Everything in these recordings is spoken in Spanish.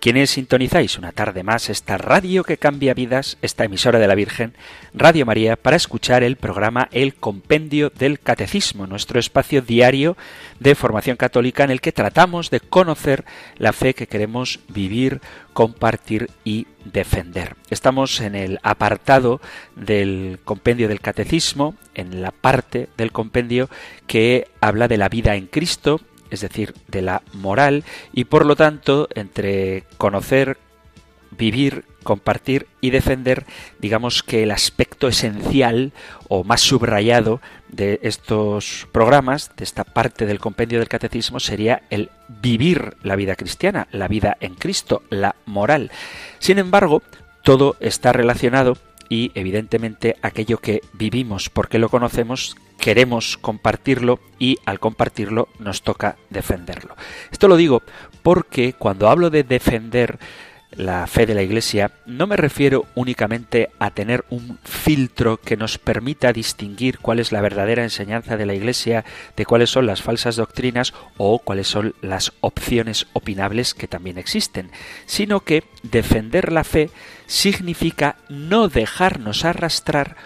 quienes sintonizáis una tarde más esta radio que cambia vidas, esta emisora de la Virgen, Radio María, para escuchar el programa El Compendio del Catecismo, nuestro espacio diario de formación católica en el que tratamos de conocer la fe que queremos vivir, compartir y defender. Estamos en el apartado del Compendio del Catecismo, en la parte del compendio que habla de la vida en Cristo, es decir, de la moral, y por lo tanto, entre conocer, vivir, compartir y defender, digamos que el aspecto esencial o más subrayado de estos programas, de esta parte del compendio del catecismo, sería el vivir la vida cristiana, la vida en Cristo, la moral. Sin embargo, todo está relacionado y evidentemente aquello que vivimos porque lo conocemos queremos compartirlo y al compartirlo nos toca defenderlo. Esto lo digo porque cuando hablo de defender la fe de la Iglesia, no me refiero únicamente a tener un filtro que nos permita distinguir cuál es la verdadera enseñanza de la Iglesia, de cuáles son las falsas doctrinas o cuáles son las opciones opinables que también existen, sino que defender la fe significa no dejarnos arrastrar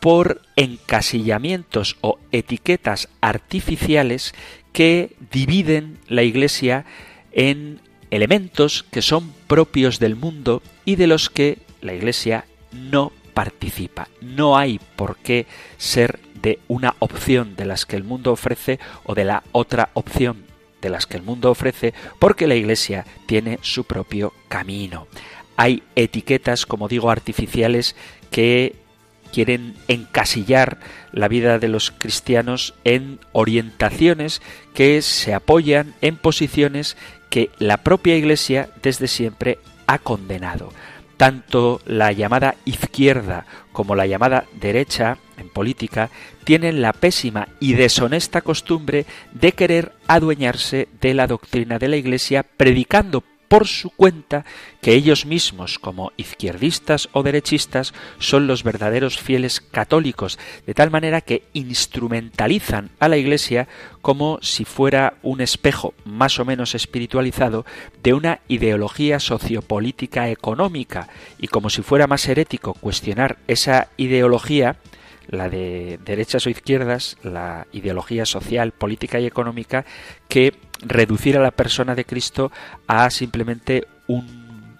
por encasillamientos o etiquetas artificiales que dividen la Iglesia en elementos que son propios del mundo y de los que la Iglesia no participa. No hay por qué ser de una opción de las que el mundo ofrece o de la otra opción de las que el mundo ofrece, porque la Iglesia tiene su propio camino. Hay etiquetas, como digo, artificiales que quieren encasillar la vida de los cristianos en orientaciones que se apoyan en posiciones que la propia Iglesia desde siempre ha condenado. Tanto la llamada izquierda como la llamada derecha en política tienen la pésima y deshonesta costumbre de querer adueñarse de la doctrina de la Iglesia predicando por su cuenta que ellos mismos, como izquierdistas o derechistas, son los verdaderos fieles católicos, de tal manera que instrumentalizan a la Iglesia como si fuera un espejo más o menos espiritualizado de una ideología sociopolítica económica, y como si fuera más herético cuestionar esa ideología, la de derechas o izquierdas, la ideología social, política y económica, que reducir a la persona de Cristo a simplemente un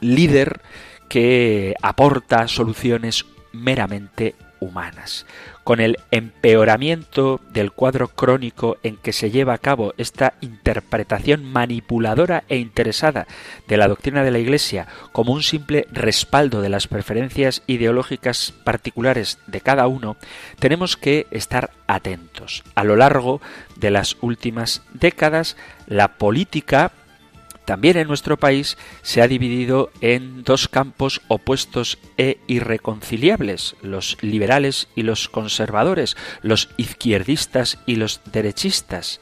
líder que aporta soluciones meramente humanas. Con el empeoramiento del cuadro crónico en que se lleva a cabo esta interpretación manipuladora e interesada de la doctrina de la Iglesia como un simple respaldo de las preferencias ideológicas particulares de cada uno, tenemos que estar atentos. A lo largo de las últimas décadas, la política también en nuestro país se ha dividido en dos campos opuestos e irreconciliables, los liberales y los conservadores, los izquierdistas y los derechistas,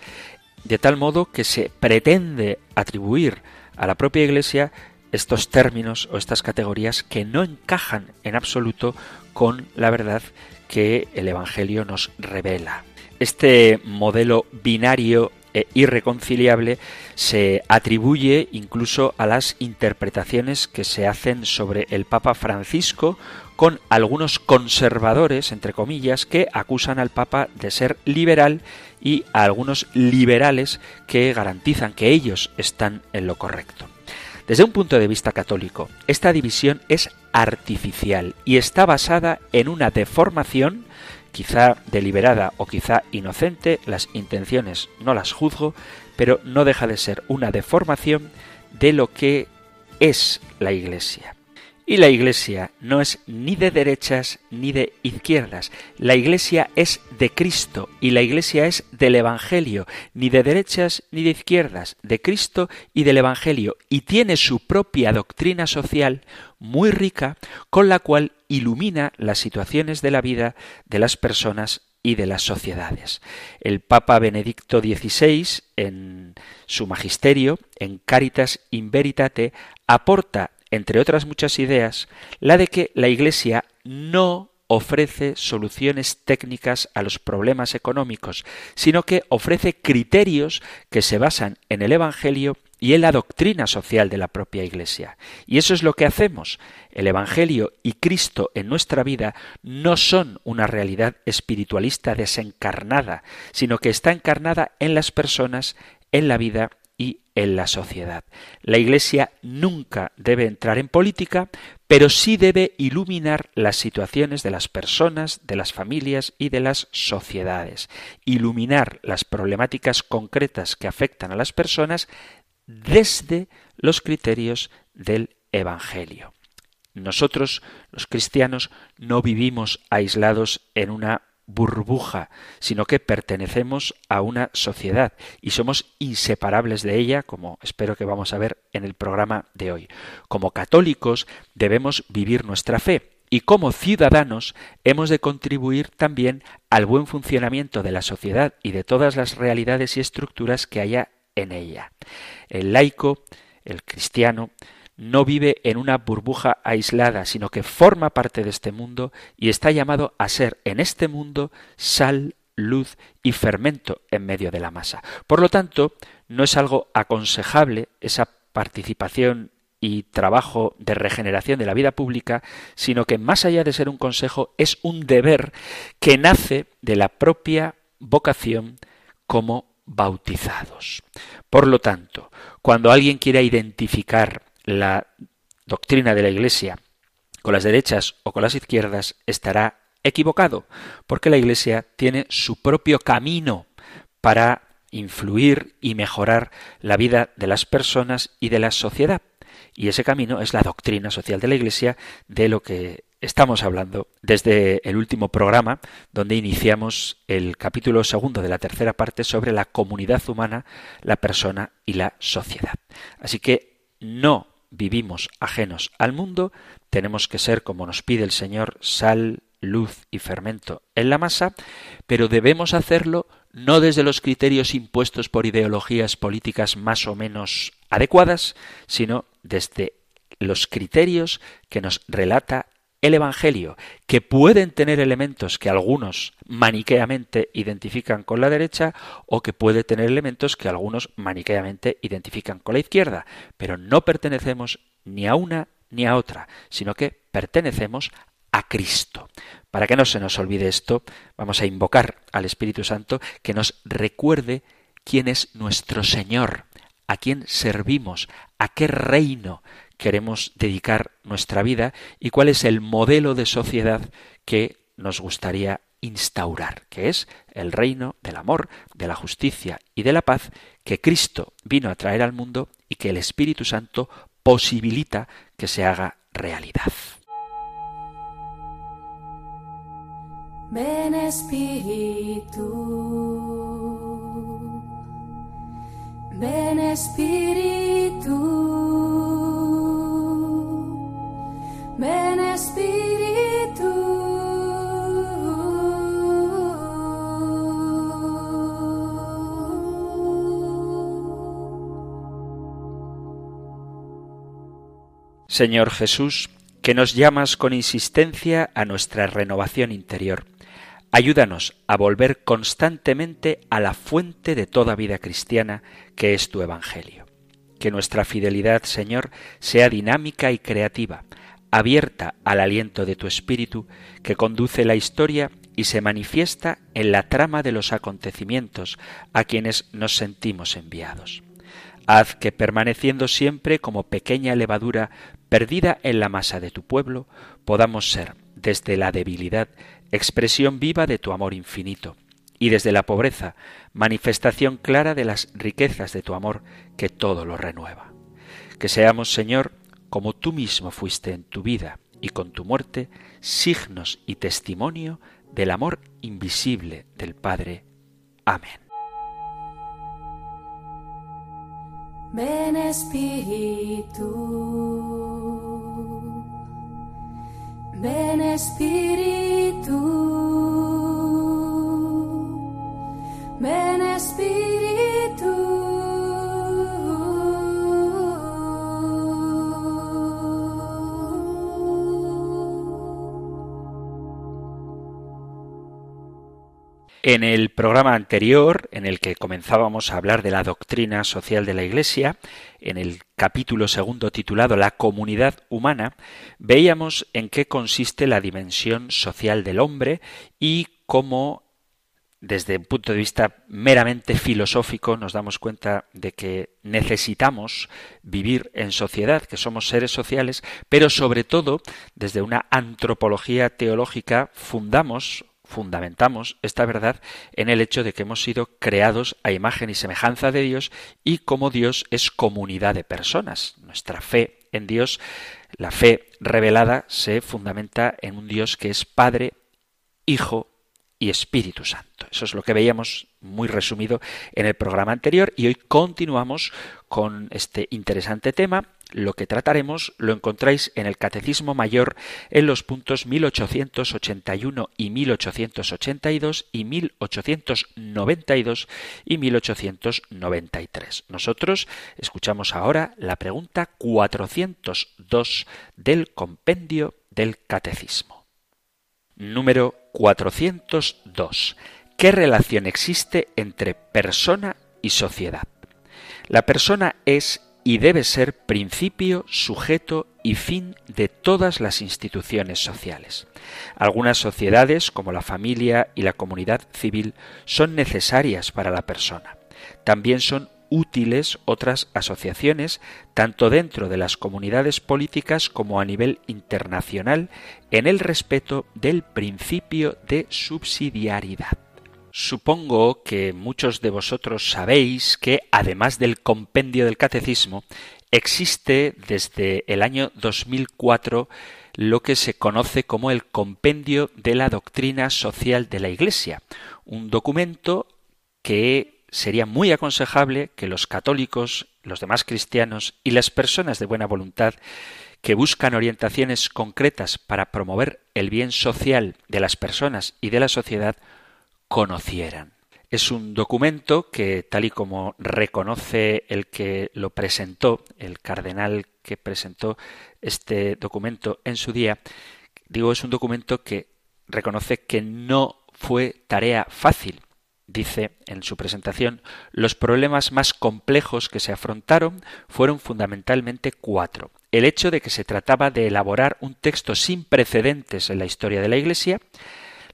de tal modo que se pretende atribuir a la propia Iglesia estos términos o estas categorías que no encajan en absoluto con la verdad que el Evangelio nos revela. Este modelo binario e irreconciliable se atribuye incluso a las interpretaciones que se hacen sobre el Papa Francisco con algunos conservadores, entre comillas, que acusan al Papa de ser liberal y a algunos liberales que garantizan que ellos están en lo correcto. Desde un punto de vista católico, esta división es artificial y está basada en una deformación quizá deliberada o quizá inocente, las intenciones no las juzgo, pero no deja de ser una deformación de lo que es la Iglesia. Y la Iglesia no es ni de derechas ni de izquierdas. La Iglesia es de Cristo y la Iglesia es del Evangelio, ni de derechas ni de izquierdas, de Cristo y del Evangelio. Y tiene su propia doctrina social muy rica con la cual ilumina las situaciones de la vida de las personas y de las sociedades. El Papa Benedicto XVI, en su magisterio, en Caritas in Veritate, aporta entre otras muchas ideas, la de que la Iglesia no ofrece soluciones técnicas a los problemas económicos, sino que ofrece criterios que se basan en el Evangelio y en la doctrina social de la propia Iglesia. Y eso es lo que hacemos. El Evangelio y Cristo en nuestra vida no son una realidad espiritualista desencarnada, sino que está encarnada en las personas, en la vida en la sociedad. La Iglesia nunca debe entrar en política, pero sí debe iluminar las situaciones de las personas, de las familias y de las sociedades. Iluminar las problemáticas concretas que afectan a las personas desde los criterios del Evangelio. Nosotros, los cristianos, no vivimos aislados en una burbuja, sino que pertenecemos a una sociedad y somos inseparables de ella, como espero que vamos a ver en el programa de hoy. Como católicos debemos vivir nuestra fe y como ciudadanos hemos de contribuir también al buen funcionamiento de la sociedad y de todas las realidades y estructuras que haya en ella. El laico, el cristiano, no vive en una burbuja aislada, sino que forma parte de este mundo y está llamado a ser en este mundo sal, luz y fermento en medio de la masa. Por lo tanto, no es algo aconsejable esa participación y trabajo de regeneración de la vida pública, sino que más allá de ser un consejo, es un deber que nace de la propia vocación como bautizados. Por lo tanto, cuando alguien quiera identificar la doctrina de la Iglesia con las derechas o con las izquierdas estará equivocado, porque la Iglesia tiene su propio camino para influir y mejorar la vida de las personas y de la sociedad. Y ese camino es la doctrina social de la Iglesia, de lo que estamos hablando desde el último programa, donde iniciamos el capítulo segundo de la tercera parte sobre la comunidad humana, la persona y la sociedad. Así que no vivimos ajenos al mundo, tenemos que ser, como nos pide el Señor, sal, luz y fermento en la masa, pero debemos hacerlo no desde los criterios impuestos por ideologías políticas más o menos adecuadas, sino desde los criterios que nos relata el Evangelio, que pueden tener elementos que algunos maniqueamente identifican con la derecha o que puede tener elementos que algunos maniqueamente identifican con la izquierda, pero no pertenecemos ni a una ni a otra, sino que pertenecemos a Cristo. Para que no se nos olvide esto, vamos a invocar al Espíritu Santo que nos recuerde quién es nuestro Señor, a quién servimos, a qué reino queremos dedicar nuestra vida y cuál es el modelo de sociedad que nos gustaría instaurar, que es el reino del amor, de la justicia y de la paz que Cristo vino a traer al mundo y que el Espíritu Santo posibilita que se haga realidad. Ven Espíritu, ven Espíritu. Señor Jesús, que nos llamas con insistencia a nuestra renovación interior. Ayúdanos a volver constantemente a la fuente de toda vida cristiana, que es tu Evangelio. Que nuestra fidelidad, Señor, sea dinámica y creativa, abierta al aliento de tu espíritu que conduce la historia y se manifiesta en la trama de los acontecimientos a quienes nos sentimos enviados. Haz que permaneciendo siempre como pequeña levadura perdida en la masa de tu pueblo, podamos ser, desde la debilidad, expresión viva de tu amor infinito, y desde la pobreza, manifestación clara de las riquezas de tu amor que todo lo renueva. Que seamos, Señor, como tú mismo fuiste en tu vida y con tu muerte, signos y testimonio del amor invisible del Padre. Amén. Ven Espíritu, ven Espíritu, En el programa anterior, en el que comenzábamos a hablar de la doctrina social de la Iglesia, en el capítulo segundo titulado La comunidad humana, veíamos en qué consiste la dimensión social del hombre y cómo desde un punto de vista meramente filosófico nos damos cuenta de que necesitamos vivir en sociedad, que somos seres sociales, pero sobre todo desde una antropología teológica fundamos fundamentamos esta verdad en el hecho de que hemos sido creados a imagen y semejanza de Dios y como Dios es comunidad de personas. Nuestra fe en Dios, la fe revelada, se fundamenta en un Dios que es Padre, Hijo y Espíritu Santo. Eso es lo que veíamos muy resumido en el programa anterior y hoy continuamos con este interesante tema lo que trataremos lo encontráis en el Catecismo Mayor en los puntos 1881 y 1882 y 1892 y 1893. Nosotros escuchamos ahora la pregunta 402 del compendio del Catecismo. Número 402. ¿Qué relación existe entre persona y sociedad? La persona es y debe ser principio, sujeto y fin de todas las instituciones sociales. Algunas sociedades, como la familia y la comunidad civil, son necesarias para la persona. También son útiles otras asociaciones, tanto dentro de las comunidades políticas como a nivel internacional, en el respeto del principio de subsidiariedad. Supongo que muchos de vosotros sabéis que, además del compendio del catecismo, existe desde el año 2004 lo que se conoce como el compendio de la doctrina social de la Iglesia, un documento que sería muy aconsejable que los católicos, los demás cristianos y las personas de buena voluntad que buscan orientaciones concretas para promover el bien social de las personas y de la sociedad conocieran. Es un documento que, tal y como reconoce el que lo presentó, el cardenal que presentó este documento en su día, digo, es un documento que reconoce que no fue tarea fácil. Dice en su presentación, los problemas más complejos que se afrontaron fueron fundamentalmente cuatro. El hecho de que se trataba de elaborar un texto sin precedentes en la historia de la Iglesia,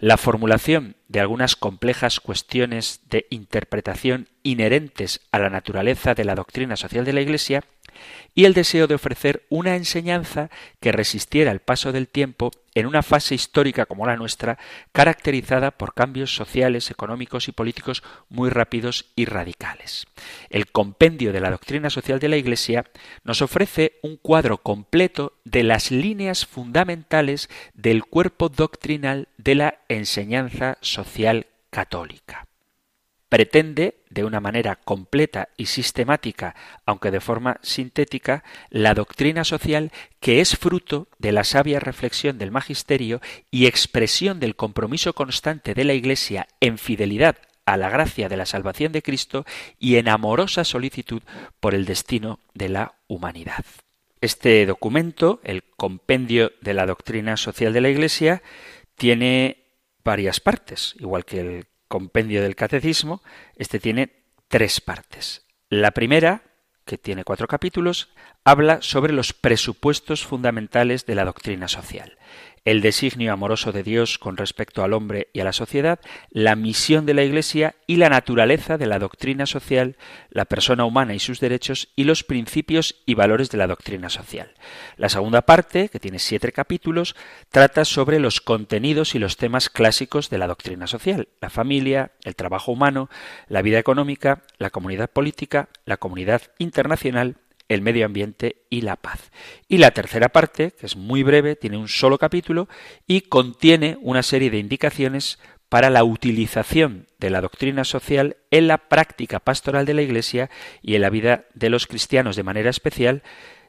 la formulación de algunas complejas cuestiones de interpretación inherentes a la naturaleza de la doctrina social de la Iglesia y el deseo de ofrecer una enseñanza que resistiera el paso del tiempo en una fase histórica como la nuestra, caracterizada por cambios sociales, económicos y políticos muy rápidos y radicales. El compendio de la doctrina social de la Iglesia nos ofrece un cuadro completo de las líneas fundamentales del cuerpo doctrinal de la enseñanza social católica pretende, de una manera completa y sistemática, aunque de forma sintética, la doctrina social que es fruto de la sabia reflexión del magisterio y expresión del compromiso constante de la Iglesia en fidelidad a la gracia de la salvación de Cristo y en amorosa solicitud por el destino de la humanidad. Este documento, el Compendio de la Doctrina Social de la Iglesia, tiene varias partes, igual que el compendio del catecismo, este tiene tres partes. La primera, que tiene cuatro capítulos, habla sobre los presupuestos fundamentales de la doctrina social el designio amoroso de Dios con respecto al hombre y a la sociedad, la misión de la Iglesia y la naturaleza de la doctrina social, la persona humana y sus derechos y los principios y valores de la doctrina social. La segunda parte, que tiene siete capítulos, trata sobre los contenidos y los temas clásicos de la doctrina social, la familia, el trabajo humano, la vida económica, la comunidad política, la comunidad internacional el medio ambiente y la paz. Y la tercera parte, que es muy breve, tiene un solo capítulo y contiene una serie de indicaciones para la utilización de la doctrina social en la práctica pastoral de la Iglesia y en la vida de los cristianos, de manera especial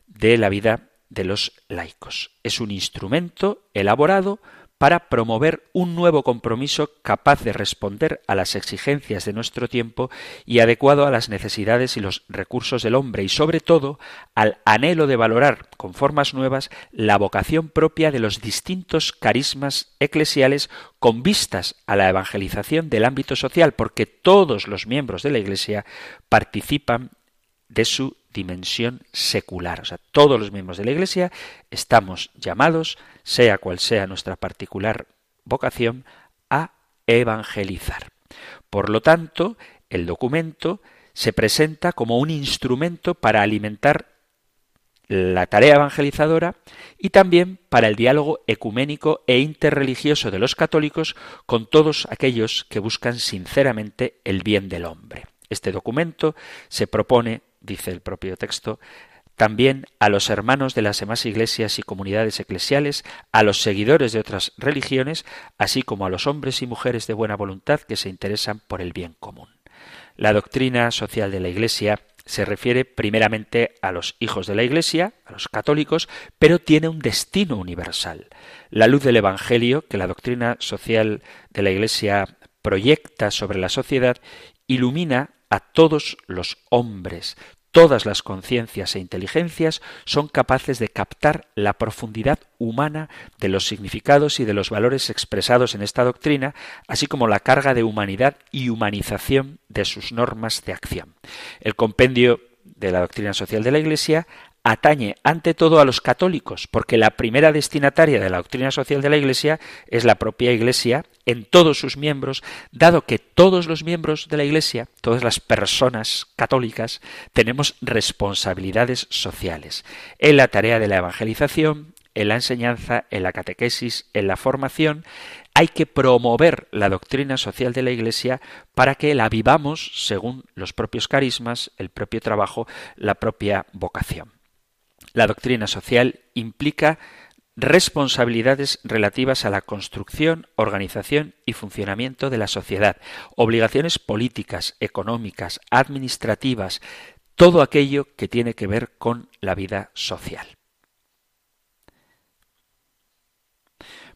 de la vida de los laicos. Es un instrumento elaborado para promover un nuevo compromiso capaz de responder a las exigencias de nuestro tiempo y adecuado a las necesidades y los recursos del hombre y sobre todo al anhelo de valorar con formas nuevas la vocación propia de los distintos carismas eclesiales con vistas a la evangelización del ámbito social porque todos los miembros de la Iglesia participan de su dimensión secular. O sea, todos los miembros de la Iglesia estamos llamados, sea cual sea nuestra particular vocación, a evangelizar. Por lo tanto, el documento se presenta como un instrumento para alimentar la tarea evangelizadora y también para el diálogo ecuménico e interreligioso de los católicos con todos aquellos que buscan sinceramente el bien del hombre. Este documento se propone dice el propio texto, también a los hermanos de las demás iglesias y comunidades eclesiales, a los seguidores de otras religiones, así como a los hombres y mujeres de buena voluntad que se interesan por el bien común. La doctrina social de la Iglesia se refiere primeramente a los hijos de la Iglesia, a los católicos, pero tiene un destino universal. La luz del Evangelio que la doctrina social de la Iglesia proyecta sobre la sociedad ilumina a todos los hombres. Todas las conciencias e inteligencias son capaces de captar la profundidad humana de los significados y de los valores expresados en esta doctrina, así como la carga de humanidad y humanización de sus normas de acción. El compendio de la doctrina social de la Iglesia atañe ante todo a los católicos, porque la primera destinataria de la doctrina social de la Iglesia es la propia Iglesia en todos sus miembros, dado que todos los miembros de la Iglesia, todas las personas católicas, tenemos responsabilidades sociales en la tarea de la evangelización, en la enseñanza, en la catequesis, en la formación, hay que promover la doctrina social de la Iglesia para que la vivamos según los propios carismas, el propio trabajo, la propia vocación. La doctrina social implica responsabilidades relativas a la construcción, organización y funcionamiento de la sociedad, obligaciones políticas, económicas, administrativas, todo aquello que tiene que ver con la vida social.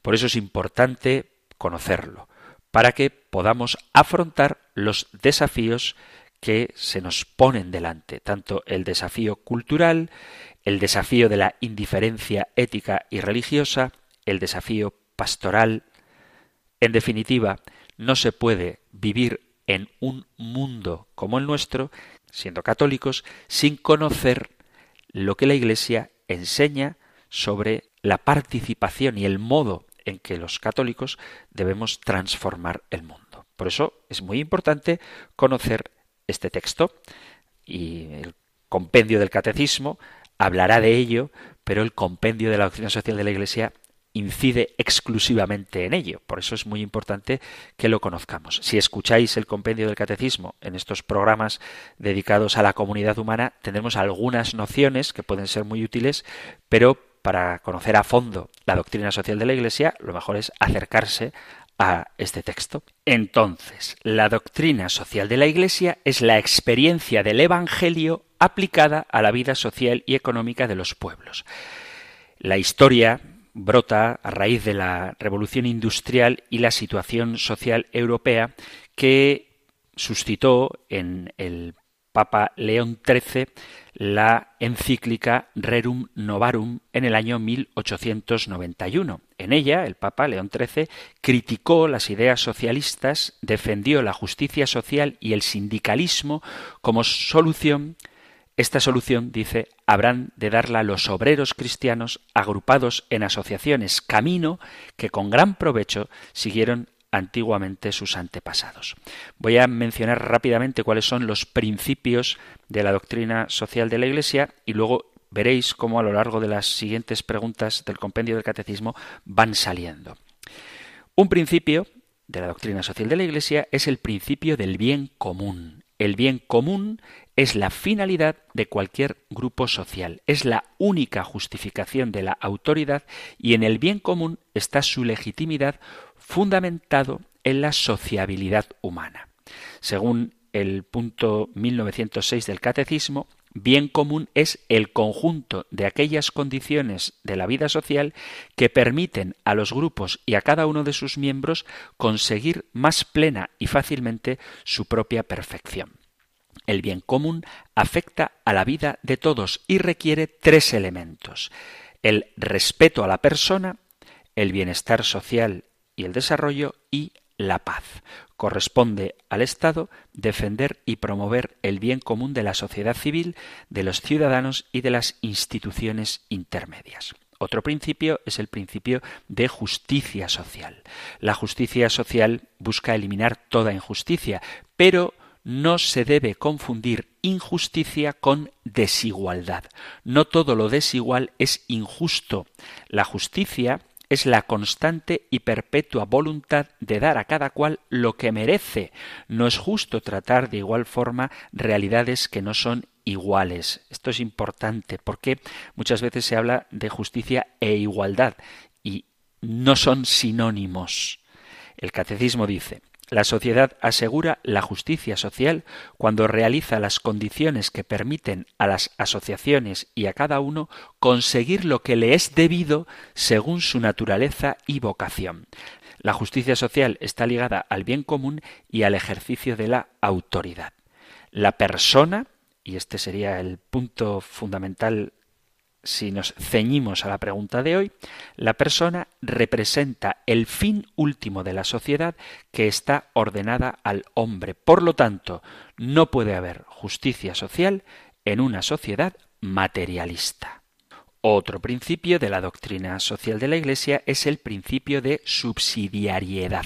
Por eso es importante conocerlo, para que podamos afrontar los desafíos que se nos ponen delante, tanto el desafío cultural, el desafío de la indiferencia ética y religiosa, el desafío pastoral. En definitiva, no se puede vivir en un mundo como el nuestro, siendo católicos, sin conocer lo que la Iglesia enseña sobre la participación y el modo en que los católicos debemos transformar el mundo. Por eso es muy importante conocer este texto y el compendio del catecismo hablará de ello, pero el compendio de la doctrina social de la Iglesia incide exclusivamente en ello. Por eso es muy importante que lo conozcamos. Si escucháis el compendio del catecismo en estos programas dedicados a la comunidad humana, tendremos algunas nociones que pueden ser muy útiles, pero para conocer a fondo la doctrina social de la Iglesia, lo mejor es acercarse a este texto. Entonces, la doctrina social de la Iglesia es la experiencia del Evangelio aplicada a la vida social y económica de los pueblos. La historia brota a raíz de la revolución industrial y la situación social europea que suscitó en el Papa León XIII la encíclica Rerum Novarum en el año 1891. En ella, el Papa León XIII criticó las ideas socialistas, defendió la justicia social y el sindicalismo como solución esta solución, dice, habrán de darla los obreros cristianos agrupados en asociaciones, camino que con gran provecho siguieron antiguamente sus antepasados. Voy a mencionar rápidamente cuáles son los principios de la doctrina social de la Iglesia y luego veréis cómo a lo largo de las siguientes preguntas del compendio del catecismo van saliendo. Un principio de la doctrina social de la Iglesia es el principio del bien común El bien común es la finalidad de cualquier grupo social, es la única justificación de la autoridad y en el bien común está su legitimidad fundamentado en la sociabilidad humana. Según el punto 1906 del Catecismo, bien común es el conjunto de aquellas condiciones de la vida social que permiten a los grupos y a cada uno de sus miembros conseguir más plena y fácilmente su propia perfección. El bien común afecta a la vida de todos y requiere tres elementos el respeto a la persona, el bienestar social y el desarrollo y la paz. Corresponde al Estado defender y promover el bien común de la sociedad civil, de los ciudadanos y de las instituciones intermedias. Otro principio es el principio de justicia social. La justicia social busca eliminar toda injusticia, pero no se debe confundir injusticia con desigualdad. No todo lo desigual es injusto. La justicia es la constante y perpetua voluntad de dar a cada cual lo que merece. No es justo tratar de igual forma realidades que no son iguales. Esto es importante porque muchas veces se habla de justicia e igualdad y no son sinónimos. El catecismo dice la sociedad asegura la justicia social cuando realiza las condiciones que permiten a las asociaciones y a cada uno conseguir lo que le es debido según su naturaleza y vocación. La justicia social está ligada al bien común y al ejercicio de la autoridad. La persona, y este sería el punto fundamental si nos ceñimos a la pregunta de hoy, la persona representa el fin último de la sociedad que está ordenada al hombre. Por lo tanto, no puede haber justicia social en una sociedad materialista. Otro principio de la doctrina social de la Iglesia es el principio de subsidiariedad,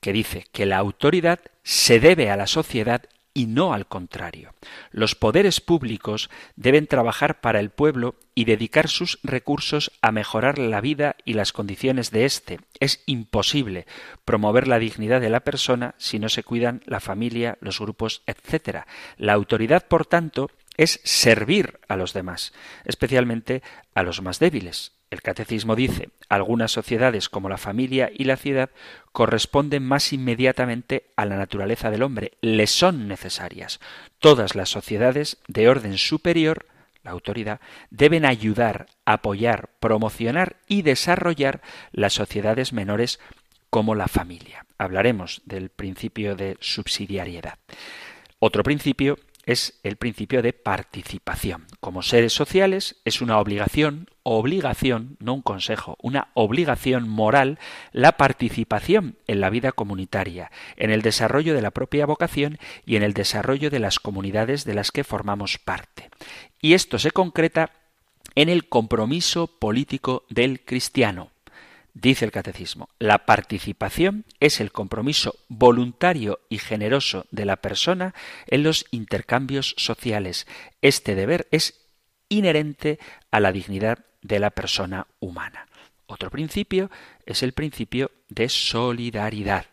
que dice que la autoridad se debe a la sociedad y no al contrario. Los poderes públicos deben trabajar para el pueblo y dedicar sus recursos a mejorar la vida y las condiciones de éste. Es imposible promover la dignidad de la persona si no se cuidan la familia, los grupos, etc. La autoridad, por tanto, es servir a los demás, especialmente a los más débiles. El catecismo dice, algunas sociedades como la familia y la ciudad corresponden más inmediatamente a la naturaleza del hombre, le son necesarias. Todas las sociedades de orden superior, la autoridad, deben ayudar, apoyar, promocionar y desarrollar las sociedades menores como la familia. Hablaremos del principio de subsidiariedad. Otro principio es el principio de participación. Como seres sociales es una obligación, obligación, no un consejo, una obligación moral la participación en la vida comunitaria, en el desarrollo de la propia vocación y en el desarrollo de las comunidades de las que formamos parte. Y esto se concreta en el compromiso político del cristiano. Dice el catecismo, la participación es el compromiso voluntario y generoso de la persona en los intercambios sociales. Este deber es inherente a la dignidad de la persona humana. Otro principio es el principio de solidaridad.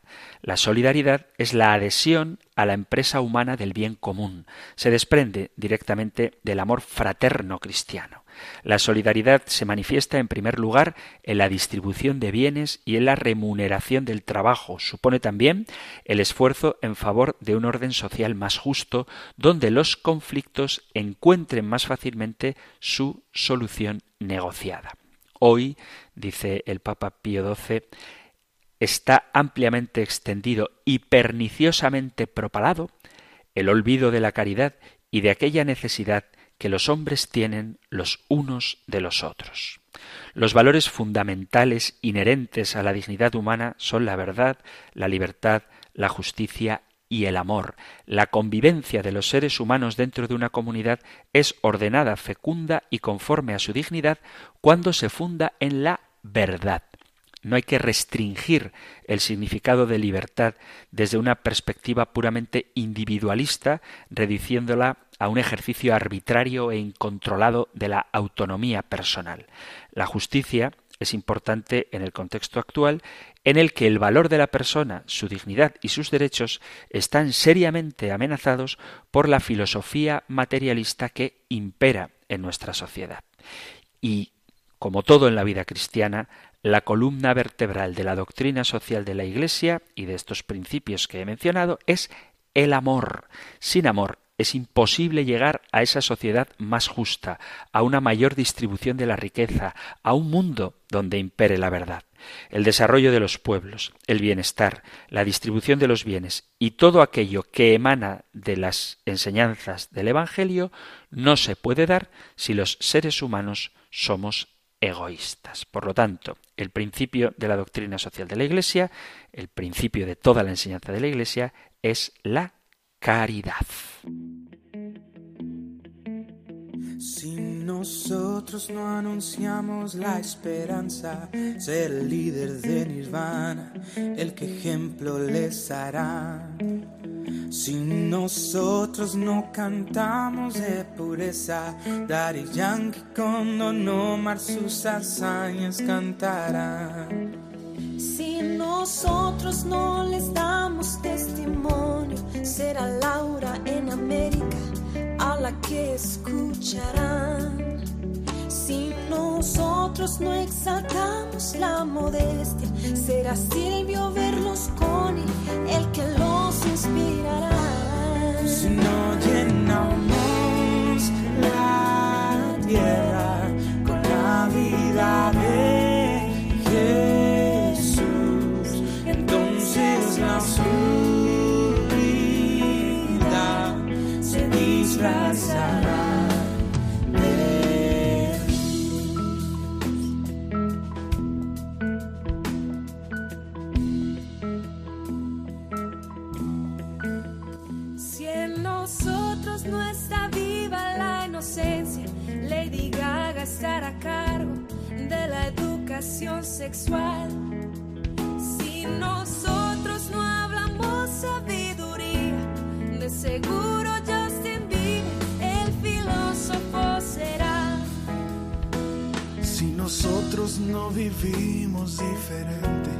La solidaridad es la adhesión a la empresa humana del bien común. Se desprende directamente del amor fraterno cristiano. La solidaridad se manifiesta en primer lugar en la distribución de bienes y en la remuneración del trabajo. Supone también el esfuerzo en favor de un orden social más justo, donde los conflictos encuentren más fácilmente su solución negociada. Hoy, dice el Papa Pío XII, está ampliamente extendido y perniciosamente propalado el olvido de la caridad y de aquella necesidad que los hombres tienen los unos de los otros. Los valores fundamentales inherentes a la dignidad humana son la verdad, la libertad, la justicia y el amor. La convivencia de los seres humanos dentro de una comunidad es ordenada, fecunda y conforme a su dignidad cuando se funda en la verdad. No hay que restringir el significado de libertad desde una perspectiva puramente individualista, reduciéndola a un ejercicio arbitrario e incontrolado de la autonomía personal. La justicia es importante en el contexto actual en el que el valor de la persona, su dignidad y sus derechos están seriamente amenazados por la filosofía materialista que impera en nuestra sociedad. Y, como todo en la vida cristiana, la columna vertebral de la doctrina social de la Iglesia y de estos principios que he mencionado es el amor. Sin amor es imposible llegar a esa sociedad más justa, a una mayor distribución de la riqueza, a un mundo donde impere la verdad. El desarrollo de los pueblos, el bienestar, la distribución de los bienes y todo aquello que emana de las enseñanzas del Evangelio no se puede dar si los seres humanos somos egoístas. Por lo tanto, el principio de la doctrina social de la Iglesia, el principio de toda la enseñanza de la Iglesia, es la caridad. Si nosotros no anunciamos la esperanza, ser líder de Nirvana, el que ejemplo les hará. Si nosotros no cantamos de pureza, Daddy Yankee con Don Omar sus hazañas cantarán. Si nosotros no les damos testimonio, será Laura en América a la que escucharán. Si nosotros no exaltamos la modestia, será Silvio Berlusconi el que los inspirará. Si no llenamos sexual. Si nosotros no hablamos sabiduría, de seguro Justin Bieber, el filósofo será. Si nosotros no vivimos diferente,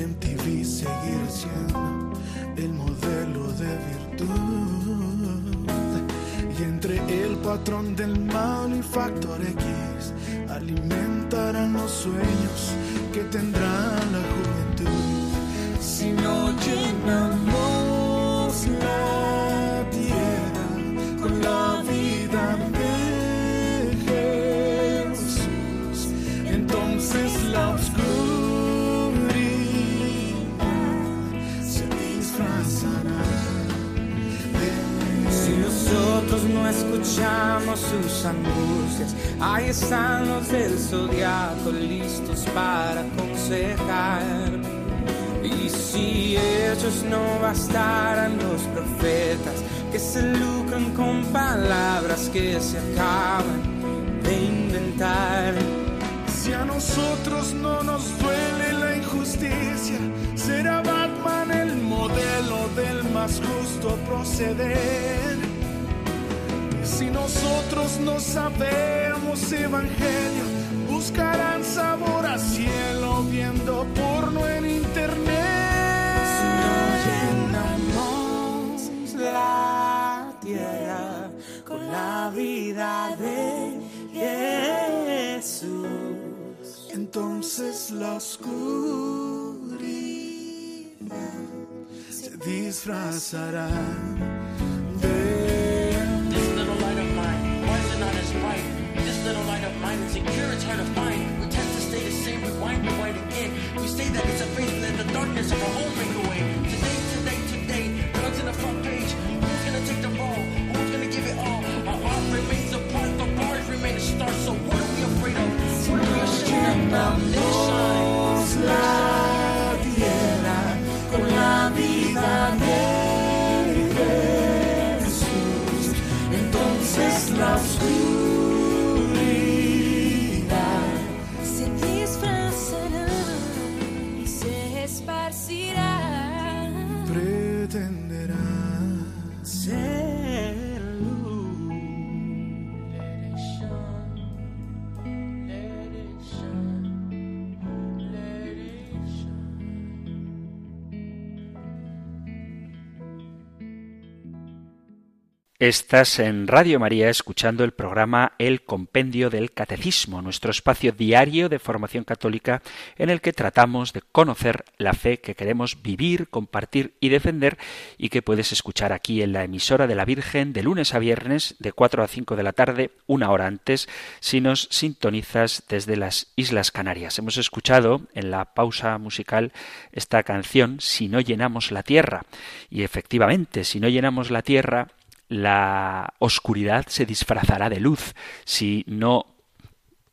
MTV seguirá siendo el modelo de virtud. Y entre el patrón del mal y factor X, alimentarán los sueños que tendrá la escuchamos sus angustias, ahí están los del zodiaco listos para aconsejar. Y si ellos no bastaran los profetas que se lucran con palabras que se acaban de inventar. Si a nosotros no nos duele la injusticia, será Batman el modelo del más justo proceder. Nosotros no sabemos evangelio, buscarán sabor a cielo viendo porno en internet. Si no llenamos la tierra con la vida de Jesús, entonces la oscuridad se disfrazará de little light of is secure, it's hard to find. We tend to stay the same, rewind, rewind again. We say that it's a phase, but the darkness of our own break away. Today, today, today, drugs in the front page. Who's gonna take the role? Who's gonna give it all? Our art remains apart, the bars remain a star. So what Estás en Radio María escuchando el programa El Compendio del Catecismo, nuestro espacio diario de formación católica en el que tratamos de conocer la fe que queremos vivir, compartir y defender y que puedes escuchar aquí en la emisora de la Virgen de lunes a viernes de 4 a 5 de la tarde, una hora antes, si nos sintonizas desde las Islas Canarias. Hemos escuchado en la pausa musical esta canción Si no llenamos la tierra y efectivamente, si no llenamos la tierra, la oscuridad se disfrazará de luz si no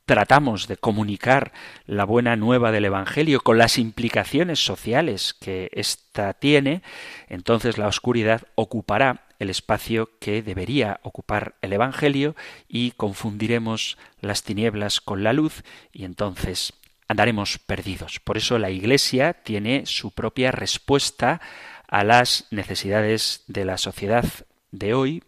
tratamos de comunicar la buena nueva del Evangelio con las implicaciones sociales que ésta tiene, entonces la oscuridad ocupará el espacio que debería ocupar el Evangelio y confundiremos las tinieblas con la luz y entonces andaremos perdidos. Por eso la Iglesia tiene su propia respuesta a las necesidades de la sociedad de hoy,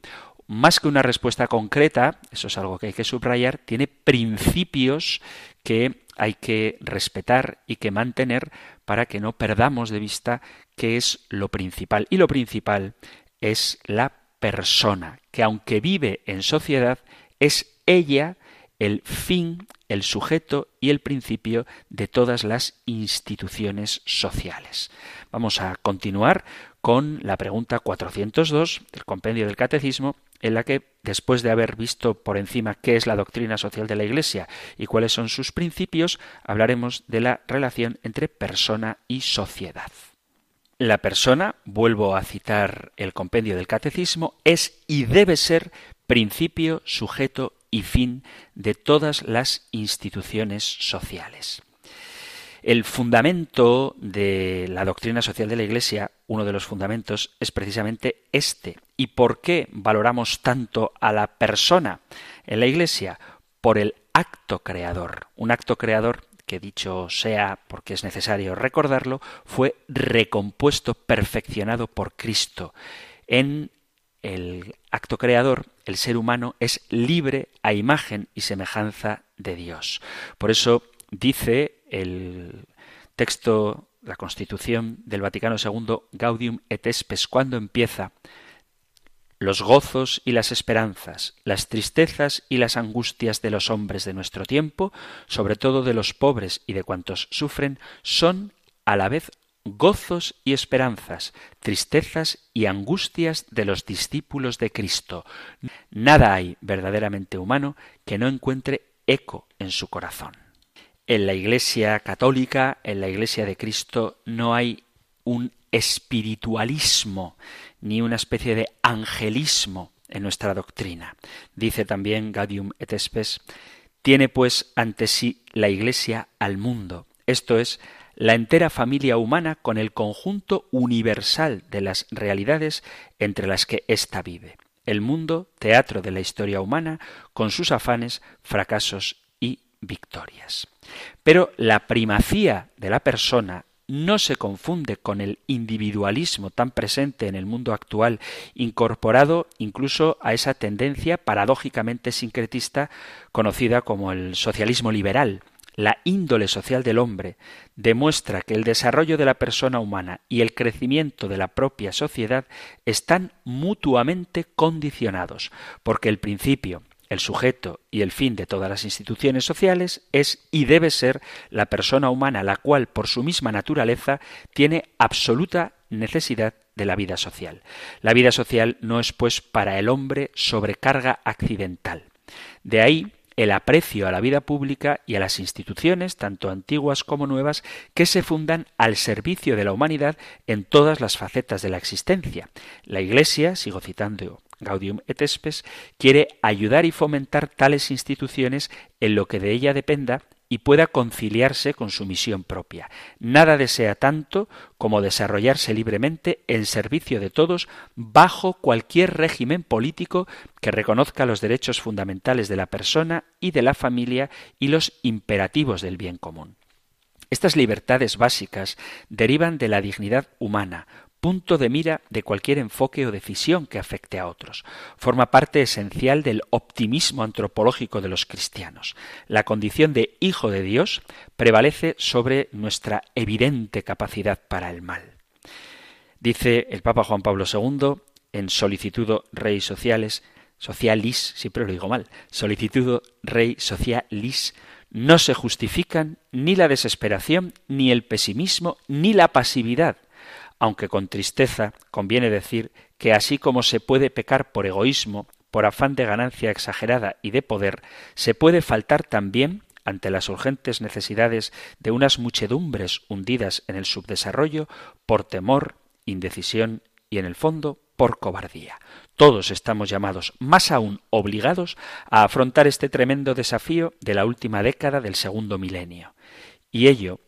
más que una respuesta concreta, eso es algo que hay que subrayar, tiene principios que hay que respetar y que mantener para que no perdamos de vista qué es lo principal. Y lo principal es la persona, que aunque vive en sociedad, es ella el fin, el sujeto y el principio de todas las instituciones sociales. Vamos a continuar con la pregunta 402 del compendio del Catecismo, en la que, después de haber visto por encima qué es la doctrina social de la Iglesia y cuáles son sus principios, hablaremos de la relación entre persona y sociedad. La persona, vuelvo a citar el compendio del Catecismo, es y debe ser principio, sujeto y fin de todas las instituciones sociales. El fundamento de la doctrina social de la Iglesia, uno de los fundamentos, es precisamente este. ¿Y por qué valoramos tanto a la persona en la Iglesia? Por el acto creador. Un acto creador que dicho sea porque es necesario recordarlo, fue recompuesto, perfeccionado por Cristo. En el acto creador, el ser humano es libre a imagen y semejanza de Dios. Por eso dice el texto, la Constitución del Vaticano II, Gaudium et Spes, cuando empieza los gozos y las esperanzas, las tristezas y las angustias de los hombres de nuestro tiempo, sobre todo de los pobres y de cuantos sufren, son a la vez gozos y esperanzas, tristezas y angustias de los discípulos de Cristo. Nada hay verdaderamente humano que no encuentre eco en su corazón. En la Iglesia católica, en la Iglesia de Cristo, no hay un espiritualismo ni una especie de angelismo en nuestra doctrina. Dice también Gaudium et Spes, tiene pues ante sí la Iglesia al mundo, esto es, la entera familia humana con el conjunto universal de las realidades entre las que ésta vive. El mundo, teatro de la historia humana, con sus afanes, fracasos y victorias. Pero la primacía de la persona no se confunde con el individualismo tan presente en el mundo actual, incorporado incluso a esa tendencia paradójicamente sincretista conocida como el socialismo liberal, la índole social del hombre demuestra que el desarrollo de la persona humana y el crecimiento de la propia sociedad están mutuamente condicionados, porque el principio, el sujeto y el fin de todas las instituciones sociales es y debe ser la persona humana, la cual, por su misma naturaleza, tiene absoluta necesidad de la vida social. La vida social no es, pues, para el hombre sobrecarga accidental. De ahí el aprecio a la vida pública y a las instituciones, tanto antiguas como nuevas, que se fundan al servicio de la humanidad en todas las facetas de la existencia. La Iglesia, sigo citando Gaudium et Spes, quiere ayudar y fomentar tales instituciones en lo que de ella dependa y pueda conciliarse con su misión propia. Nada desea tanto como desarrollarse libremente en servicio de todos bajo cualquier régimen político que reconozca los derechos fundamentales de la persona y de la familia y los imperativos del bien común. Estas libertades básicas derivan de la dignidad humana, punto de mira de cualquier enfoque o decisión que afecte a otros. Forma parte esencial del optimismo antropológico de los cristianos. La condición de hijo de Dios prevalece sobre nuestra evidente capacidad para el mal. Dice el Papa Juan Pablo II, en Solicitudo Rei Sociales, Socialis, siempre lo digo mal, Solicitudo Rei Socialis, no se justifican ni la desesperación, ni el pesimismo, ni la pasividad, aunque con tristeza conviene decir que así como se puede pecar por egoísmo, por afán de ganancia exagerada y de poder, se puede faltar también ante las urgentes necesidades de unas muchedumbres hundidas en el subdesarrollo por temor, indecisión y en el fondo por cobardía. Todos estamos llamados, más aún obligados, a afrontar este tremendo desafío de la última década del segundo milenio. Y ello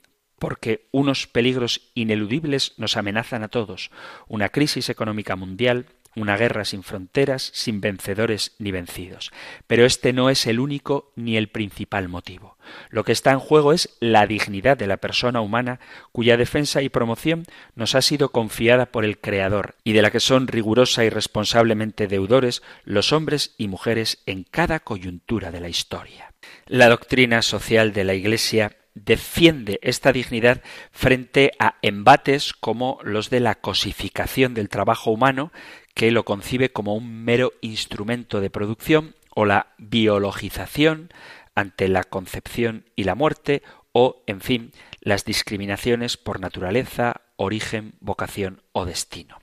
porque unos peligros ineludibles nos amenazan a todos, una crisis económica mundial, una guerra sin fronteras, sin vencedores ni vencidos. Pero este no es el único ni el principal motivo. Lo que está en juego es la dignidad de la persona humana cuya defensa y promoción nos ha sido confiada por el Creador y de la que son rigurosa y responsablemente deudores los hombres y mujeres en cada coyuntura de la historia. La doctrina social de la Iglesia defiende esta dignidad frente a embates como los de la cosificación del trabajo humano, que lo concibe como un mero instrumento de producción, o la biologización ante la concepción y la muerte, o, en fin, las discriminaciones por naturaleza, origen, vocación o destino.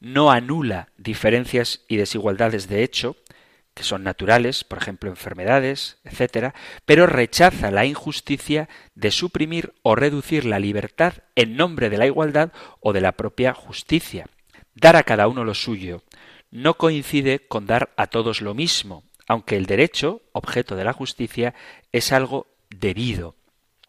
No anula diferencias y desigualdades de hecho, que son naturales, por ejemplo, enfermedades, etcétera, pero rechaza la injusticia de suprimir o reducir la libertad en nombre de la igualdad o de la propia justicia. Dar a cada uno lo suyo no coincide con dar a todos lo mismo, aunque el derecho, objeto de la justicia, es algo debido.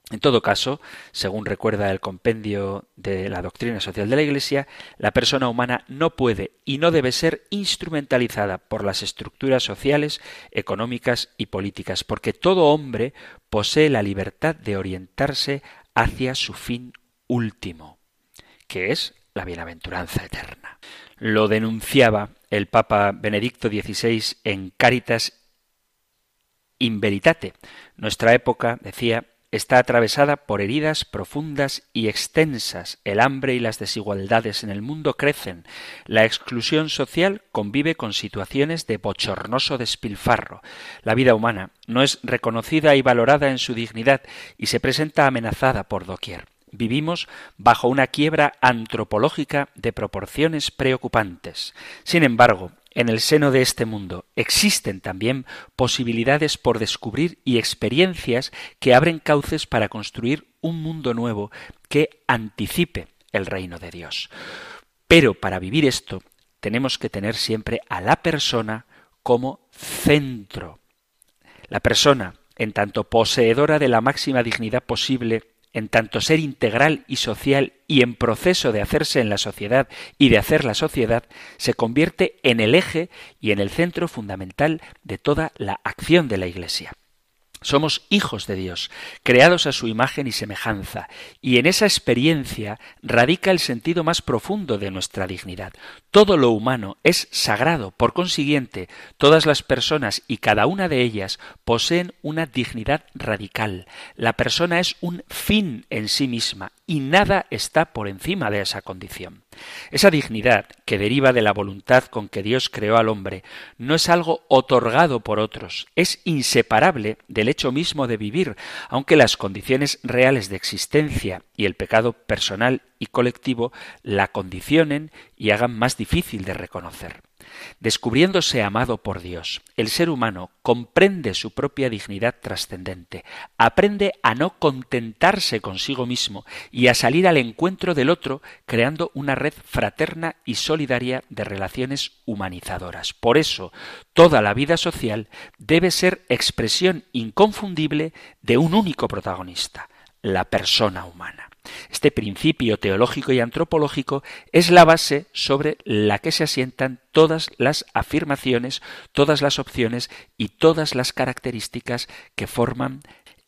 En todo caso, según recuerda el compendio de la doctrina social de la Iglesia, la persona humana no puede y no debe ser instrumentalizada por las estructuras sociales, económicas y políticas, porque todo hombre posee la libertad de orientarse hacia su fin último, que es la bienaventuranza eterna. Lo denunciaba el Papa Benedicto XVI en Caritas in Veritate. Nuestra época, decía, está atravesada por heridas profundas y extensas. El hambre y las desigualdades en el mundo crecen. La exclusión social convive con situaciones de bochornoso despilfarro. La vida humana no es reconocida y valorada en su dignidad y se presenta amenazada por doquier. Vivimos bajo una quiebra antropológica de proporciones preocupantes. Sin embargo, en el seno de este mundo existen también posibilidades por descubrir y experiencias que abren cauces para construir un mundo nuevo que anticipe el reino de Dios. Pero para vivir esto tenemos que tener siempre a la persona como centro. La persona, en tanto poseedora de la máxima dignidad posible en tanto ser integral y social y en proceso de hacerse en la sociedad y de hacer la sociedad, se convierte en el eje y en el centro fundamental de toda la acción de la Iglesia. Somos hijos de Dios, creados a su imagen y semejanza, y en esa experiencia radica el sentido más profundo de nuestra dignidad. Todo lo humano es sagrado, por consiguiente, todas las personas y cada una de ellas poseen una dignidad radical. La persona es un fin en sí misma, y nada está por encima de esa condición. Esa dignidad que deriva de la voluntad con que Dios creó al hombre no es algo otorgado por otros, es inseparable del hecho mismo de vivir, aunque las condiciones reales de existencia y el pecado personal y colectivo la condicionen y hagan más difícil de reconocer. Descubriéndose amado por Dios, el ser humano comprende su propia dignidad trascendente, aprende a no contentarse consigo mismo y a salir al encuentro del otro, creando una red fraterna y solidaria de relaciones humanizadoras. Por eso, toda la vida social debe ser expresión inconfundible de un único protagonista, la persona humana. Este principio teológico y antropológico es la base sobre la que se asientan todas las afirmaciones, todas las opciones y todas las características que forman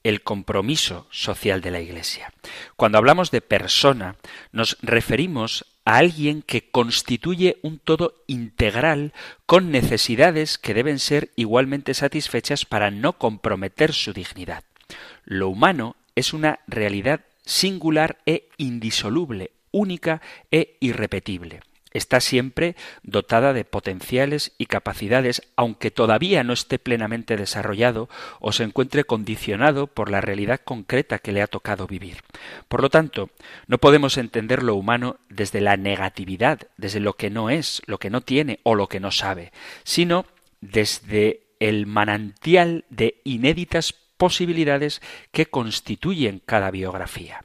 el compromiso social de la Iglesia. Cuando hablamos de persona, nos referimos a alguien que constituye un todo integral con necesidades que deben ser igualmente satisfechas para no comprometer su dignidad. Lo humano es una realidad singular e indisoluble, única e irrepetible. está siempre dotada de potenciales y capacidades, aunque todavía no esté plenamente desarrollado o se encuentre condicionado por la realidad concreta que le ha tocado vivir. Por lo tanto, no podemos entender lo humano desde la negatividad, desde lo que no es, lo que no tiene o lo que no sabe, sino desde el manantial de inéditas posibilidades que constituyen cada biografía.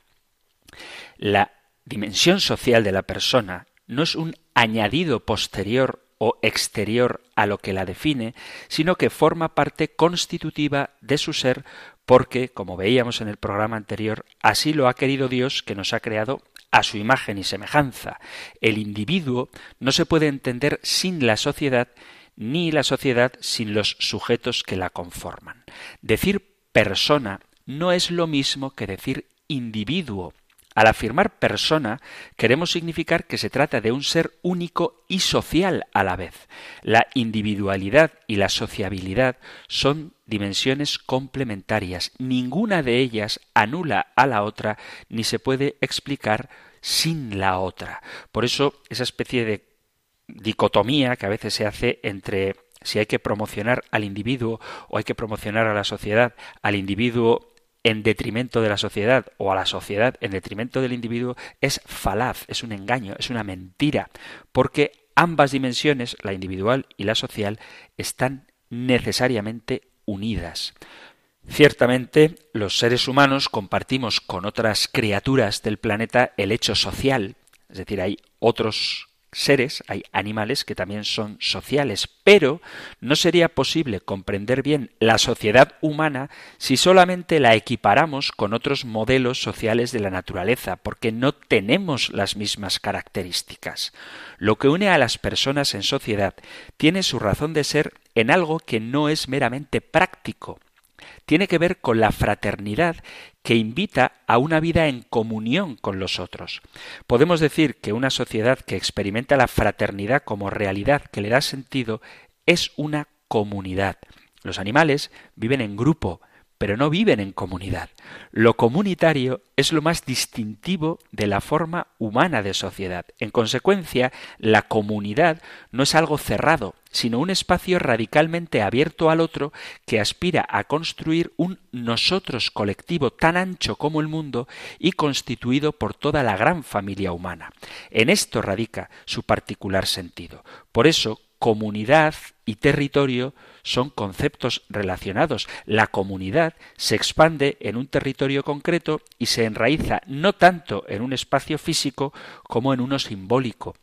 La dimensión social de la persona no es un añadido posterior o exterior a lo que la define, sino que forma parte constitutiva de su ser porque, como veíamos en el programa anterior, así lo ha querido Dios que nos ha creado a su imagen y semejanza. El individuo no se puede entender sin la sociedad ni la sociedad sin los sujetos que la conforman. Decir persona no es lo mismo que decir individuo. Al afirmar persona, queremos significar que se trata de un ser único y social a la vez. La individualidad y la sociabilidad son dimensiones complementarias. Ninguna de ellas anula a la otra ni se puede explicar sin la otra. Por eso, esa especie de dicotomía que a veces se hace entre si hay que promocionar al individuo o hay que promocionar a la sociedad, al individuo en detrimento de la sociedad o a la sociedad en detrimento del individuo es falaz, es un engaño, es una mentira, porque ambas dimensiones, la individual y la social, están necesariamente unidas. Ciertamente, los seres humanos compartimos con otras criaturas del planeta el hecho social, es decir, hay otros seres, hay animales que también son sociales, pero no sería posible comprender bien la sociedad humana si solamente la equiparamos con otros modelos sociales de la naturaleza, porque no tenemos las mismas características. Lo que une a las personas en sociedad tiene su razón de ser en algo que no es meramente práctico, tiene que ver con la fraternidad que invita a una vida en comunión con los otros. Podemos decir que una sociedad que experimenta la fraternidad como realidad que le da sentido es una comunidad. Los animales viven en grupo, pero no viven en comunidad. Lo comunitario es lo más distintivo de la forma humana de sociedad. En consecuencia, la comunidad no es algo cerrado, sino un espacio radicalmente abierto al otro que aspira a construir un nosotros colectivo tan ancho como el mundo y constituido por toda la gran familia humana. En esto radica su particular sentido. Por eso, comunidad y territorio son conceptos relacionados. La comunidad se expande en un territorio concreto y se enraiza no tanto en un espacio físico como en uno simbólico.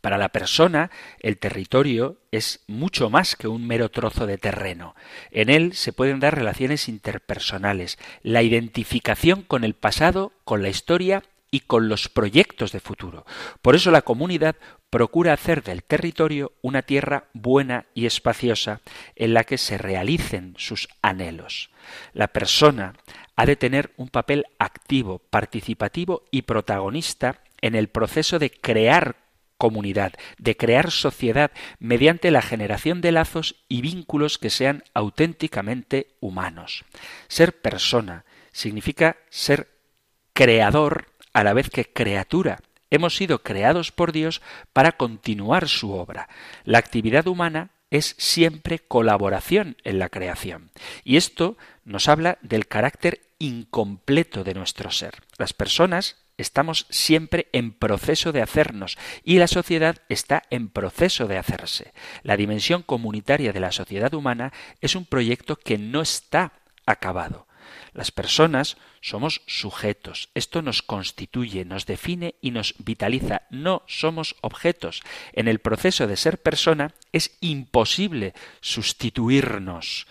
Para la persona, el territorio es mucho más que un mero trozo de terreno. En él se pueden dar relaciones interpersonales, la identificación con el pasado, con la historia y con los proyectos de futuro. Por eso la comunidad procura hacer del territorio una tierra buena y espaciosa en la que se realicen sus anhelos. La persona ha de tener un papel activo, participativo y protagonista en el proceso de crear comunidad, de crear sociedad mediante la generación de lazos y vínculos que sean auténticamente humanos. Ser persona significa ser creador a la vez que criatura. Hemos sido creados por Dios para continuar su obra. La actividad humana es siempre colaboración en la creación. Y esto nos habla del carácter incompleto de nuestro ser. Las personas estamos siempre en proceso de hacernos y la sociedad está en proceso de hacerse. La dimensión comunitaria de la sociedad humana es un proyecto que no está acabado. Las personas somos sujetos. Esto nos constituye, nos define y nos vitaliza. No somos objetos. En el proceso de ser persona es imposible sustituirnos.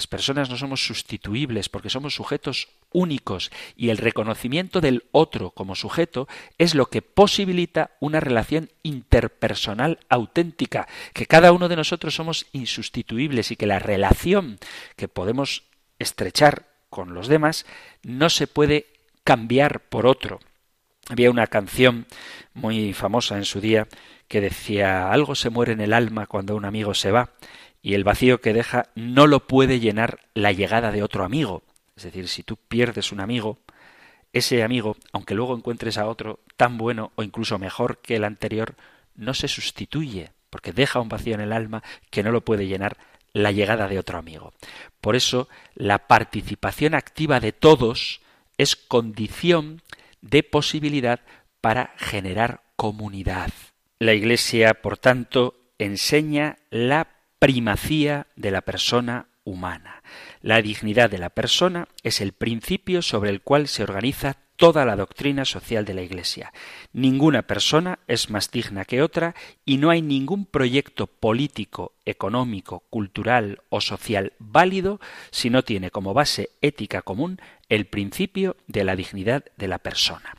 Las personas no somos sustituibles porque somos sujetos únicos y el reconocimiento del otro como sujeto es lo que posibilita una relación interpersonal auténtica, que cada uno de nosotros somos insustituibles y que la relación que podemos estrechar con los demás no se puede cambiar por otro. Había una canción muy famosa en su día que decía algo se muere en el alma cuando un amigo se va y el vacío que deja no lo puede llenar la llegada de otro amigo. Es decir, si tú pierdes un amigo, ese amigo, aunque luego encuentres a otro tan bueno o incluso mejor que el anterior, no se sustituye, porque deja un vacío en el alma que no lo puede llenar la llegada de otro amigo. Por eso, la participación activa de todos es condición de posibilidad para generar comunidad. La Iglesia, por tanto, enseña la primacía de la persona humana. La dignidad de la persona es el principio sobre el cual se organiza toda la doctrina social de la Iglesia. Ninguna persona es más digna que otra y no hay ningún proyecto político, económico, cultural o social válido si no tiene como base ética común el principio de la dignidad de la persona.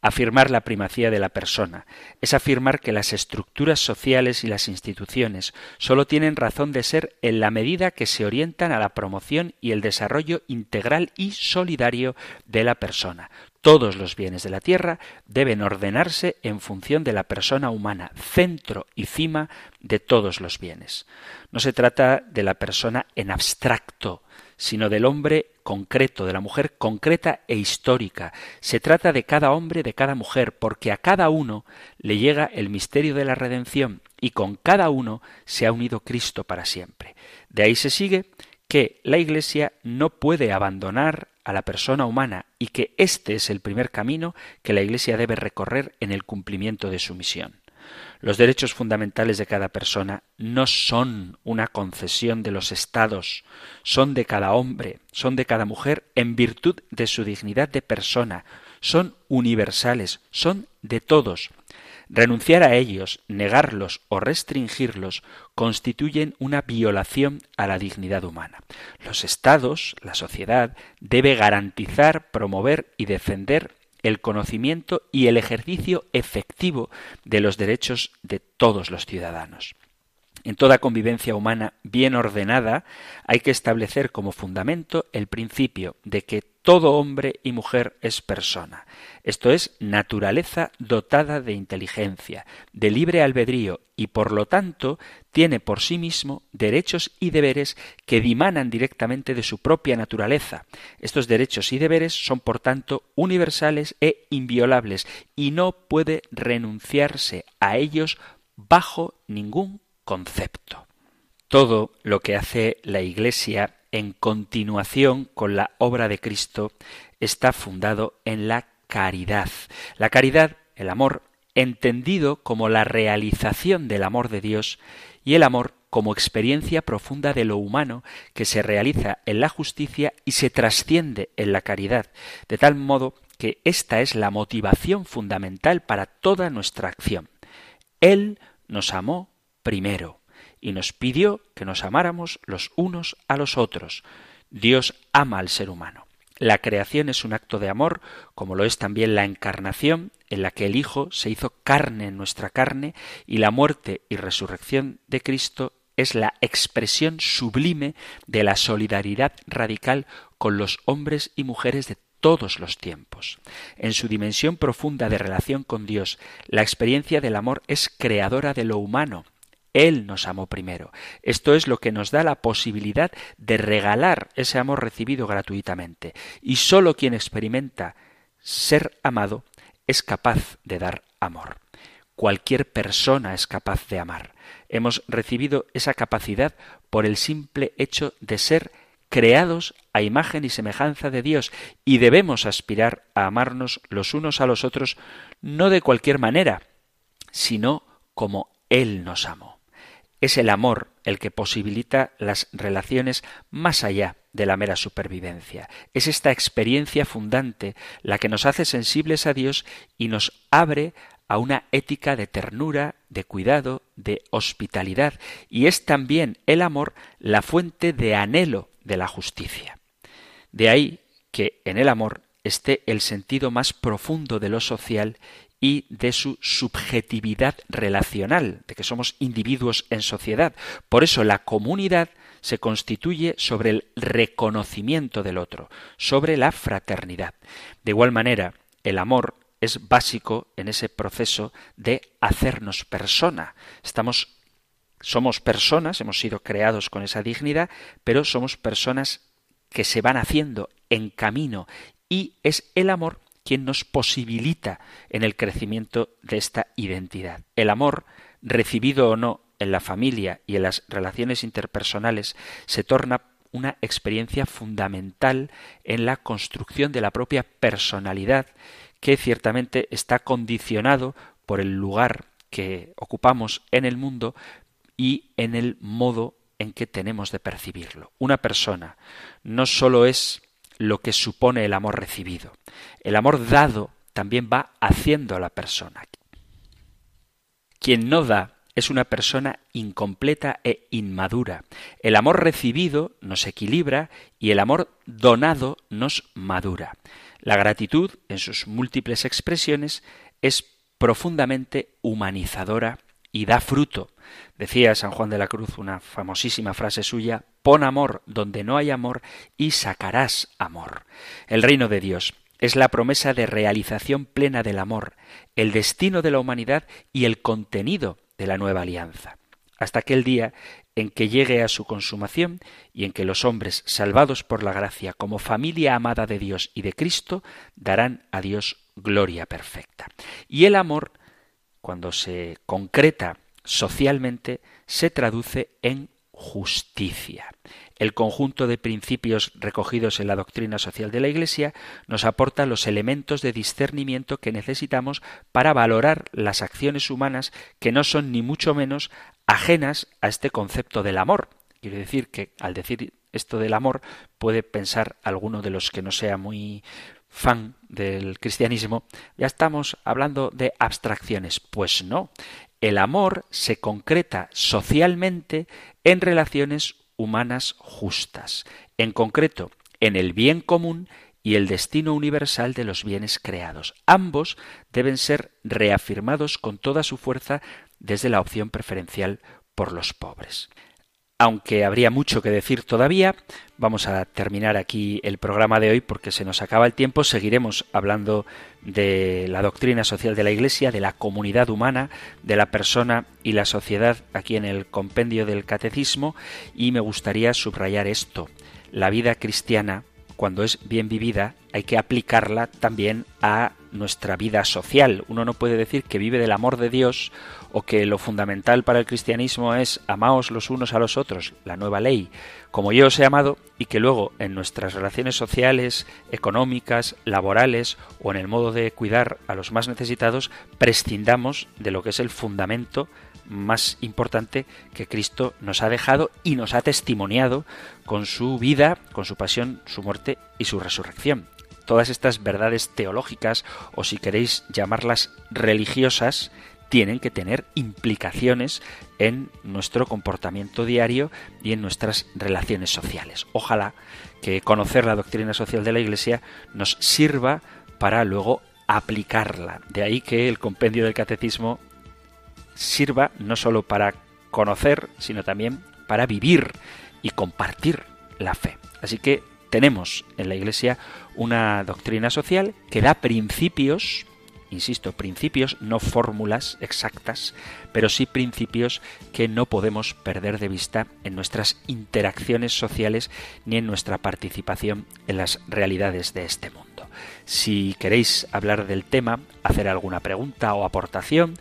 Afirmar la primacía de la persona es afirmar que las estructuras sociales y las instituciones sólo tienen razón de ser en la medida que se orientan a la promoción y el desarrollo integral y solidario de la persona. Todos los bienes de la tierra deben ordenarse en función de la persona humana, centro y cima de todos los bienes. No se trata de la persona en abstracto, sino del hombre concreto, de la mujer concreta e histórica. Se trata de cada hombre, de cada mujer, porque a cada uno le llega el misterio de la redención y con cada uno se ha unido Cristo para siempre. De ahí se sigue que la Iglesia no puede abandonar a la persona humana y que este es el primer camino que la Iglesia debe recorrer en el cumplimiento de su misión. Los derechos fundamentales de cada persona no son una concesión de los estados, son de cada hombre, son de cada mujer en virtud de su dignidad de persona, son universales, son de todos. Renunciar a ellos, negarlos o restringirlos constituyen una violación a la dignidad humana. Los estados, la sociedad, debe garantizar, promover y defender el conocimiento y el ejercicio efectivo de los derechos de todos los ciudadanos. En toda convivencia humana bien ordenada hay que establecer como fundamento el principio de que todo hombre y mujer es persona. Esto es naturaleza dotada de inteligencia, de libre albedrío y por lo tanto tiene por sí mismo derechos y deberes que dimanan directamente de su propia naturaleza. Estos derechos y deberes son por tanto universales e inviolables y no puede renunciarse a ellos bajo ningún concepto. Todo lo que hace la Iglesia en continuación con la obra de Cristo está fundado en la caridad. La caridad, el amor, entendido como la realización del amor de Dios y el amor como experiencia profunda de lo humano que se realiza en la justicia y se trasciende en la caridad, de tal modo que esta es la motivación fundamental para toda nuestra acción. Él nos amó primero y nos pidió que nos amáramos los unos a los otros. Dios ama al ser humano. La creación es un acto de amor, como lo es también la encarnación, en la que el Hijo se hizo carne en nuestra carne, y la muerte y resurrección de Cristo es la expresión sublime de la solidaridad radical con los hombres y mujeres de todos los tiempos. En su dimensión profunda de relación con Dios, la experiencia del amor es creadora de lo humano, él nos amó primero. Esto es lo que nos da la posibilidad de regalar ese amor recibido gratuitamente. Y sólo quien experimenta ser amado es capaz de dar amor. Cualquier persona es capaz de amar. Hemos recibido esa capacidad por el simple hecho de ser creados a imagen y semejanza de Dios y debemos aspirar a amarnos los unos a los otros no de cualquier manera, sino como Él nos amó. Es el amor el que posibilita las relaciones más allá de la mera supervivencia. Es esta experiencia fundante la que nos hace sensibles a Dios y nos abre a una ética de ternura, de cuidado, de hospitalidad, y es también el amor la fuente de anhelo de la justicia. De ahí que en el amor esté el sentido más profundo de lo social y de su subjetividad relacional, de que somos individuos en sociedad. Por eso la comunidad se constituye sobre el reconocimiento del otro, sobre la fraternidad. De igual manera, el amor es básico en ese proceso de hacernos persona. Estamos somos personas, hemos sido creados con esa dignidad, pero somos personas que se van haciendo en camino y es el amor quien nos posibilita en el crecimiento de esta identidad. El amor, recibido o no en la familia y en las relaciones interpersonales, se torna una experiencia fundamental en la construcción de la propia personalidad que ciertamente está condicionado por el lugar que ocupamos en el mundo y en el modo en que tenemos de percibirlo. Una persona no sólo es lo que supone el amor recibido, el amor dado también va haciendo a la persona. Quien no da es una persona incompleta e inmadura. El amor recibido nos equilibra y el amor donado nos madura. La gratitud, en sus múltiples expresiones, es profundamente humanizadora y da fruto. Decía San Juan de la Cruz una famosísima frase suya, pon amor donde no hay amor y sacarás amor. El reino de Dios es la promesa de realización plena del amor, el destino de la humanidad y el contenido de la nueva alianza. Hasta aquel día en que llegue a su consumación y en que los hombres, salvados por la gracia como familia amada de Dios y de Cristo, darán a Dios gloria perfecta. Y el amor, cuando se concreta socialmente, se traduce en justicia. El conjunto de principios recogidos en la doctrina social de la Iglesia nos aporta los elementos de discernimiento que necesitamos para valorar las acciones humanas que no son ni mucho menos ajenas a este concepto del amor. Quiero decir que al decir esto del amor puede pensar alguno de los que no sea muy fan del cristianismo, ya estamos hablando de abstracciones. Pues no, el amor se concreta socialmente en relaciones humanas justas, en concreto en el bien común y el destino universal de los bienes creados. Ambos deben ser reafirmados con toda su fuerza desde la opción preferencial por los pobres. Aunque habría mucho que decir todavía, vamos a terminar aquí el programa de hoy porque se nos acaba el tiempo. Seguiremos hablando de la doctrina social de la Iglesia, de la comunidad humana, de la persona y la sociedad aquí en el compendio del Catecismo y me gustaría subrayar esto. La vida cristiana, cuando es bien vivida, hay que aplicarla también a nuestra vida social. Uno no puede decir que vive del amor de Dios o que lo fundamental para el cristianismo es amaos los unos a los otros, la nueva ley, como yo os he amado, y que luego en nuestras relaciones sociales, económicas, laborales o en el modo de cuidar a los más necesitados, prescindamos de lo que es el fundamento más importante que Cristo nos ha dejado y nos ha testimoniado con su vida, con su pasión, su muerte y su resurrección. Todas estas verdades teológicas, o si queréis llamarlas religiosas, tienen que tener implicaciones en nuestro comportamiento diario y en nuestras relaciones sociales. Ojalá que conocer la doctrina social de la Iglesia nos sirva para luego aplicarla. De ahí que el compendio del catecismo sirva no sólo para conocer, sino también para vivir y compartir la fe. Así que tenemos en la Iglesia una doctrina social que da principios insisto, principios, no fórmulas exactas, pero sí principios que no podemos perder de vista en nuestras interacciones sociales ni en nuestra participación en las realidades de este mundo. Si queréis hablar del tema, hacer alguna pregunta o aportación,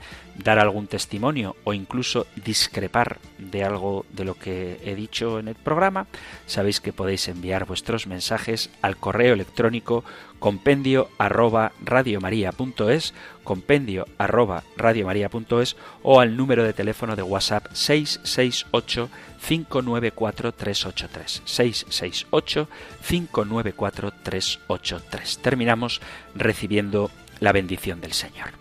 dar algún testimonio o incluso discrepar de algo de lo que he dicho en el programa, sabéis que podéis enviar vuestros mensajes al correo electrónico compendio arroba radiomaria.es, compendio arroba radiomaria.es o al número de teléfono de WhatsApp 668 594 383 668 594 383. Terminamos recibiendo la bendición del Señor.